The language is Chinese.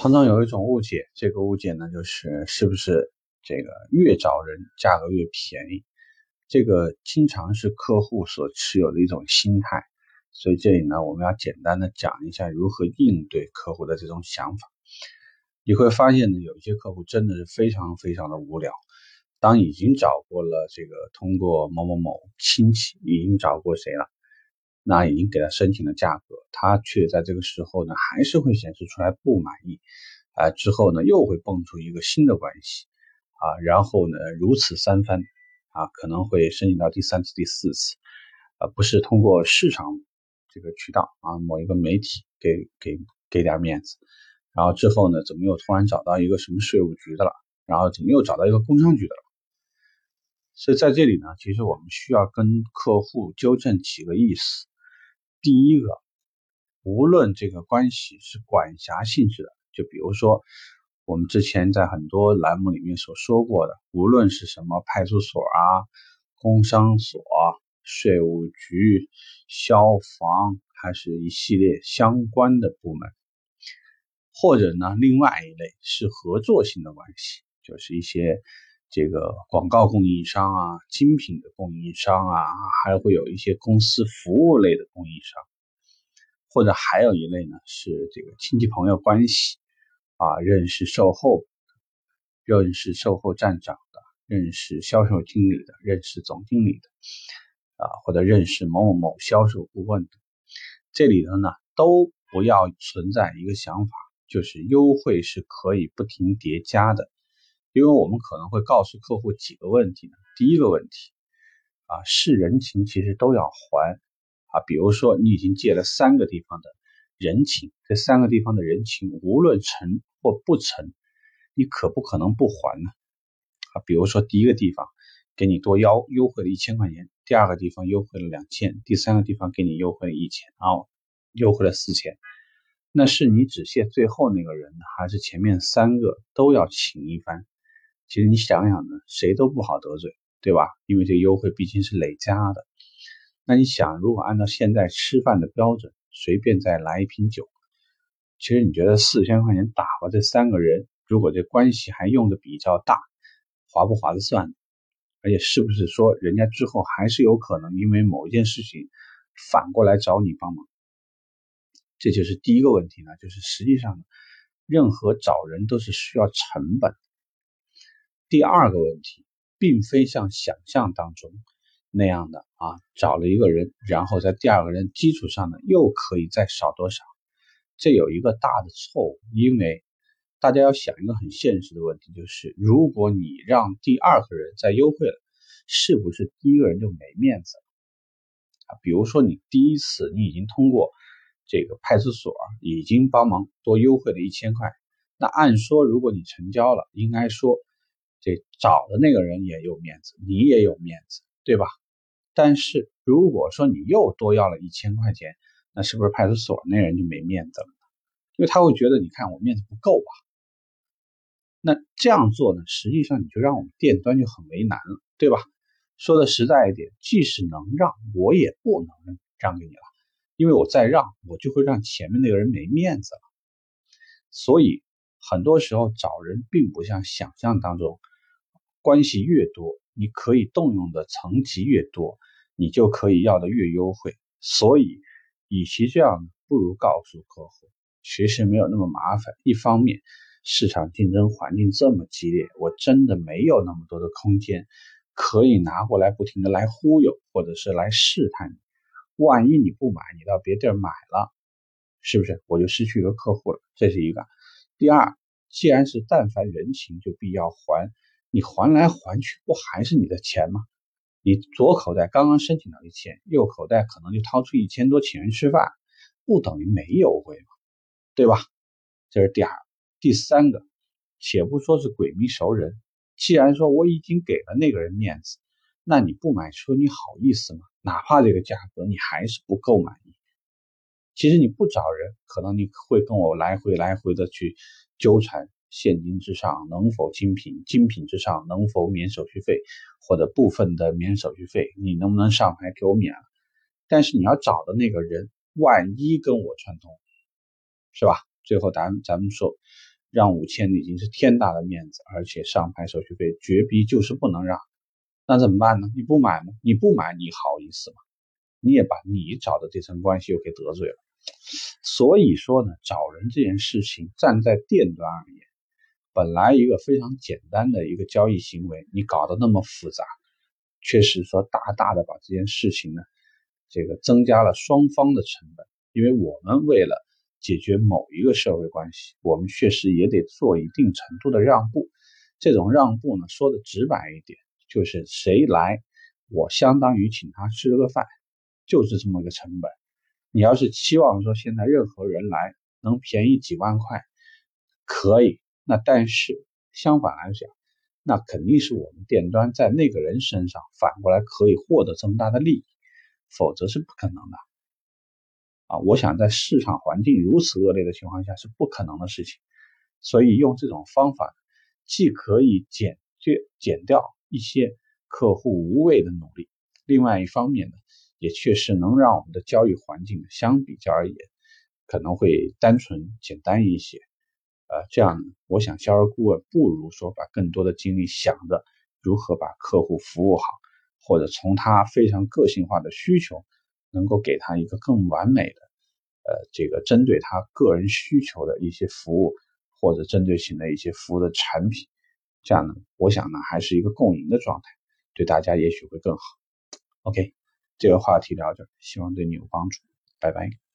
常常有一种误解，这个误解呢，就是是不是这个越找人价格越便宜？这个经常是客户所持有的一种心态。所以这里呢，我们要简单的讲一下如何应对客户的这种想法。你会发现呢，有一些客户真的是非常非常的无聊。当已经找过了这个通过某某某亲戚，已经找过谁了？那已经给他申请了价格，他却在这个时候呢，还是会显示出来不满意，啊，之后呢又会蹦出一个新的关系，啊，然后呢如此三番，啊，可能会申请到第三次、第四次，啊，不是通过市场这个渠道啊，某一个媒体给给给点面子，然后之后呢，怎么又突然找到一个什么税务局的了，然后怎么又找到一个工商局的了？所以在这里呢，其实我们需要跟客户纠正几个意思。第一个，无论这个关系是管辖性质的，就比如说我们之前在很多栏目里面所说过的，无论是什么派出所啊、工商所、税务局、消防，还是一系列相关的部门，或者呢，另外一类是合作性的关系，就是一些。这个广告供应商啊，精品的供应商啊，还会有一些公司服务类的供应商，或者还有一类呢是这个亲戚朋友关系啊，认识售后，认识售后站长的，认识销售经理的，认识总经理的啊，或者认识某某某销售顾问的，这里头呢都不要存在一个想法，就是优惠是可以不停叠加的。因为我们可能会告诉客户几个问题呢？第一个问题啊，是人情其实都要还啊。比如说你已经借了三个地方的人情，这三个地方的人情无论成或不成，你可不可能不还呢？啊，比如说第一个地方给你多优优惠了一千块钱，第二个地方优惠了两千，第三个地方给你优惠了一千啊，优惠了四千，那是你只谢最后那个人，还是前面三个都要请一番？其实你想想呢，谁都不好得罪，对吧？因为这优惠毕竟是累加的。那你想，如果按照现在吃饭的标准，随便再来一瓶酒，其实你觉得四千块钱打发这三个人，如果这关系还用的比较大，划不划得算？而且是不是说人家之后还是有可能因为某一件事情反过来找你帮忙？这就是第一个问题呢，就是实际上任何找人都是需要成本。第二个问题，并非像想象当中那样的啊，找了一个人，然后在第二个人基础上呢，又可以再少多少？这有一个大的错误，因为大家要想一个很现实的问题，就是如果你让第二个人再优惠了，是不是第一个人就没面子了？啊，比如说你第一次你已经通过这个派出所已经帮忙多优惠了一千块，那按说如果你成交了，应该说。这找的那个人也有面子，你也有面子，对吧？但是如果说你又多要了一千块钱，那是不是派出所那人就没面子了？因为他会觉得，你看我面子不够吧。那这样做呢，实际上你就让我们店端就很为难了，对吧？说的实在一点，即使能让，我也不能让给你了，因为我再让，我就会让前面那个人没面子了。所以很多时候找人并不像想象当中。关系越多，你可以动用的层级越多，你就可以要的越优惠。所以，与其这样，不如告诉客户，其实没有那么麻烦。一方面，市场竞争环境这么激烈，我真的没有那么多的空间可以拿过来不停的来忽悠，或者是来试探你。万一你不买，你到别地儿买了，是不是我就失去一个客户了？这是一个。第二，既然是但凡人情就必要还。你还来还去，不还是你的钱吗？你左口袋刚刚申请到一千，右口袋可能就掏出一千多请人吃饭，不等于没优惠吗？对吧？这是第二、第三个。且不说是鬼迷熟人，既然说我已经给了那个人面子，那你不买车，你好意思吗？哪怕这个价格你还是不够满意，其实你不找人，可能你会跟我来回来回的去纠缠。现金之上能否精品？精品之上能否免手续费或者部分的免手续费？你能不能上牌给我免了？但是你要找的那个人，万一跟我串通，是吧？最后咱咱们说，让五千已经是天大的面子，而且上牌手续费绝逼就是不能让，那怎么办呢？你不买吗？你不买，你好意思吗？你也把你找的这层关系又给得罪了。所以说呢，找人这件事情，站在店端而言，本来一个非常简单的一个交易行为，你搞得那么复杂，确实说大大的把这件事情呢，这个增加了双方的成本。因为我们为了解决某一个社会关系，我们确实也得做一定程度的让步。这种让步呢，说的直白一点，就是谁来，我相当于请他吃了个饭，就是这么个成本。你要是期望说现在任何人来能便宜几万块，可以，那但是相反来讲，那肯定是我们店端在那个人身上反过来可以获得这么大的利益，否则是不可能的。啊，我想在市场环境如此恶劣的情况下是不可能的事情，所以用这种方法，既可以减去减掉一些客户无谓的努力，另外一方面呢，也确实能让我们的交易环境相比较而言可能会单纯简单一些。呃，这样我想销售顾问不如说把更多的精力想着如何把客户服务好，或者从他非常个性化的需求。能够给他一个更完美的，呃，这个针对他个人需求的一些服务，或者针对性的一些服务的产品，这样呢，我想呢，还是一个共赢的状态，对大家也许会更好。OK，这个话题聊这，希望对你有帮助，拜拜。